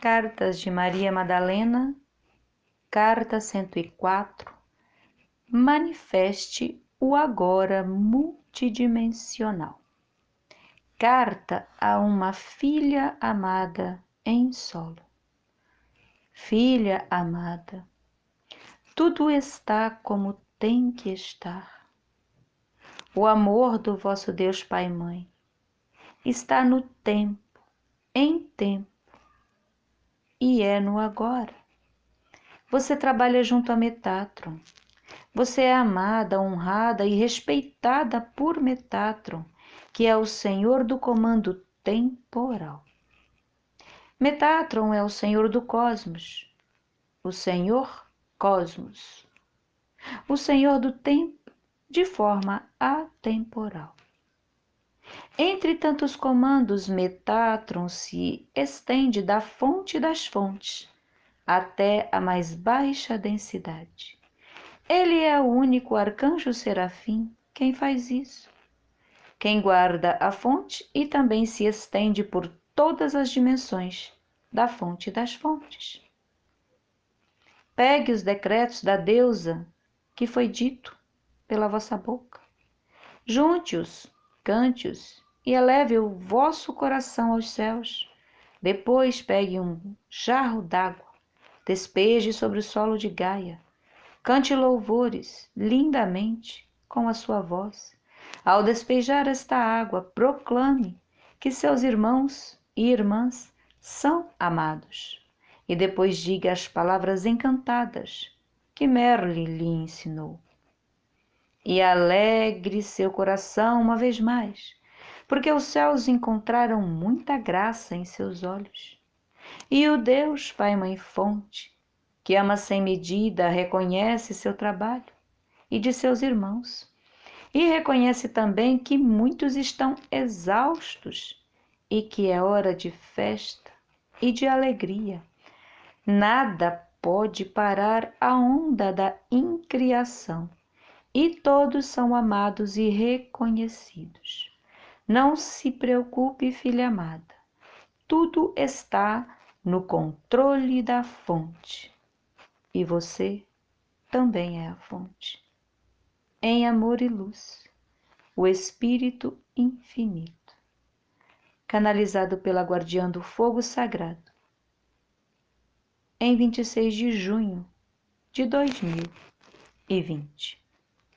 Cartas de Maria Madalena, carta 104. Manifeste o agora multidimensional. Carta a uma filha amada em solo. Filha amada, tudo está como tem que estar. O amor do vosso Deus Pai e Mãe está no tempo, em tempo e é no agora. Você trabalha junto a Metatron. Você é amada, honrada e respeitada por Metatron, que é o senhor do comando temporal. Metatron é o senhor do cosmos, o senhor cosmos, o senhor do tempo de forma atemporal. Entre tantos comandos, Metatron se estende da fonte das fontes até a mais baixa densidade. Ele é o único arcanjo serafim quem faz isso. Quem guarda a fonte e também se estende por todas as dimensões da fonte das fontes. Pegue os decretos da deusa que foi dito pela vossa boca. Junte-os, cante-os e eleve o vosso coração aos céus. Depois pegue um jarro d'água, despeje sobre o solo de Gaia. Cante louvores lindamente com a sua voz. Ao despejar esta água, proclame que seus irmãos e irmãs são amados. E depois diga as palavras encantadas que Merlin lhe ensinou. E alegre seu coração uma vez mais, porque os céus encontraram muita graça em seus olhos. E o Deus, Pai, Mãe, Fonte, que ama sem medida, reconhece seu trabalho e de seus irmãos, e reconhece também que muitos estão exaustos e que é hora de festa e de alegria. Nada pode parar a onda da incriação, e todos são amados e reconhecidos. Não se preocupe, filha amada. Tudo está no controle da fonte. E você também é a fonte. Em amor e luz, o Espírito infinito, canalizado pela guardiã do fogo sagrado, em 26 de junho de 2020.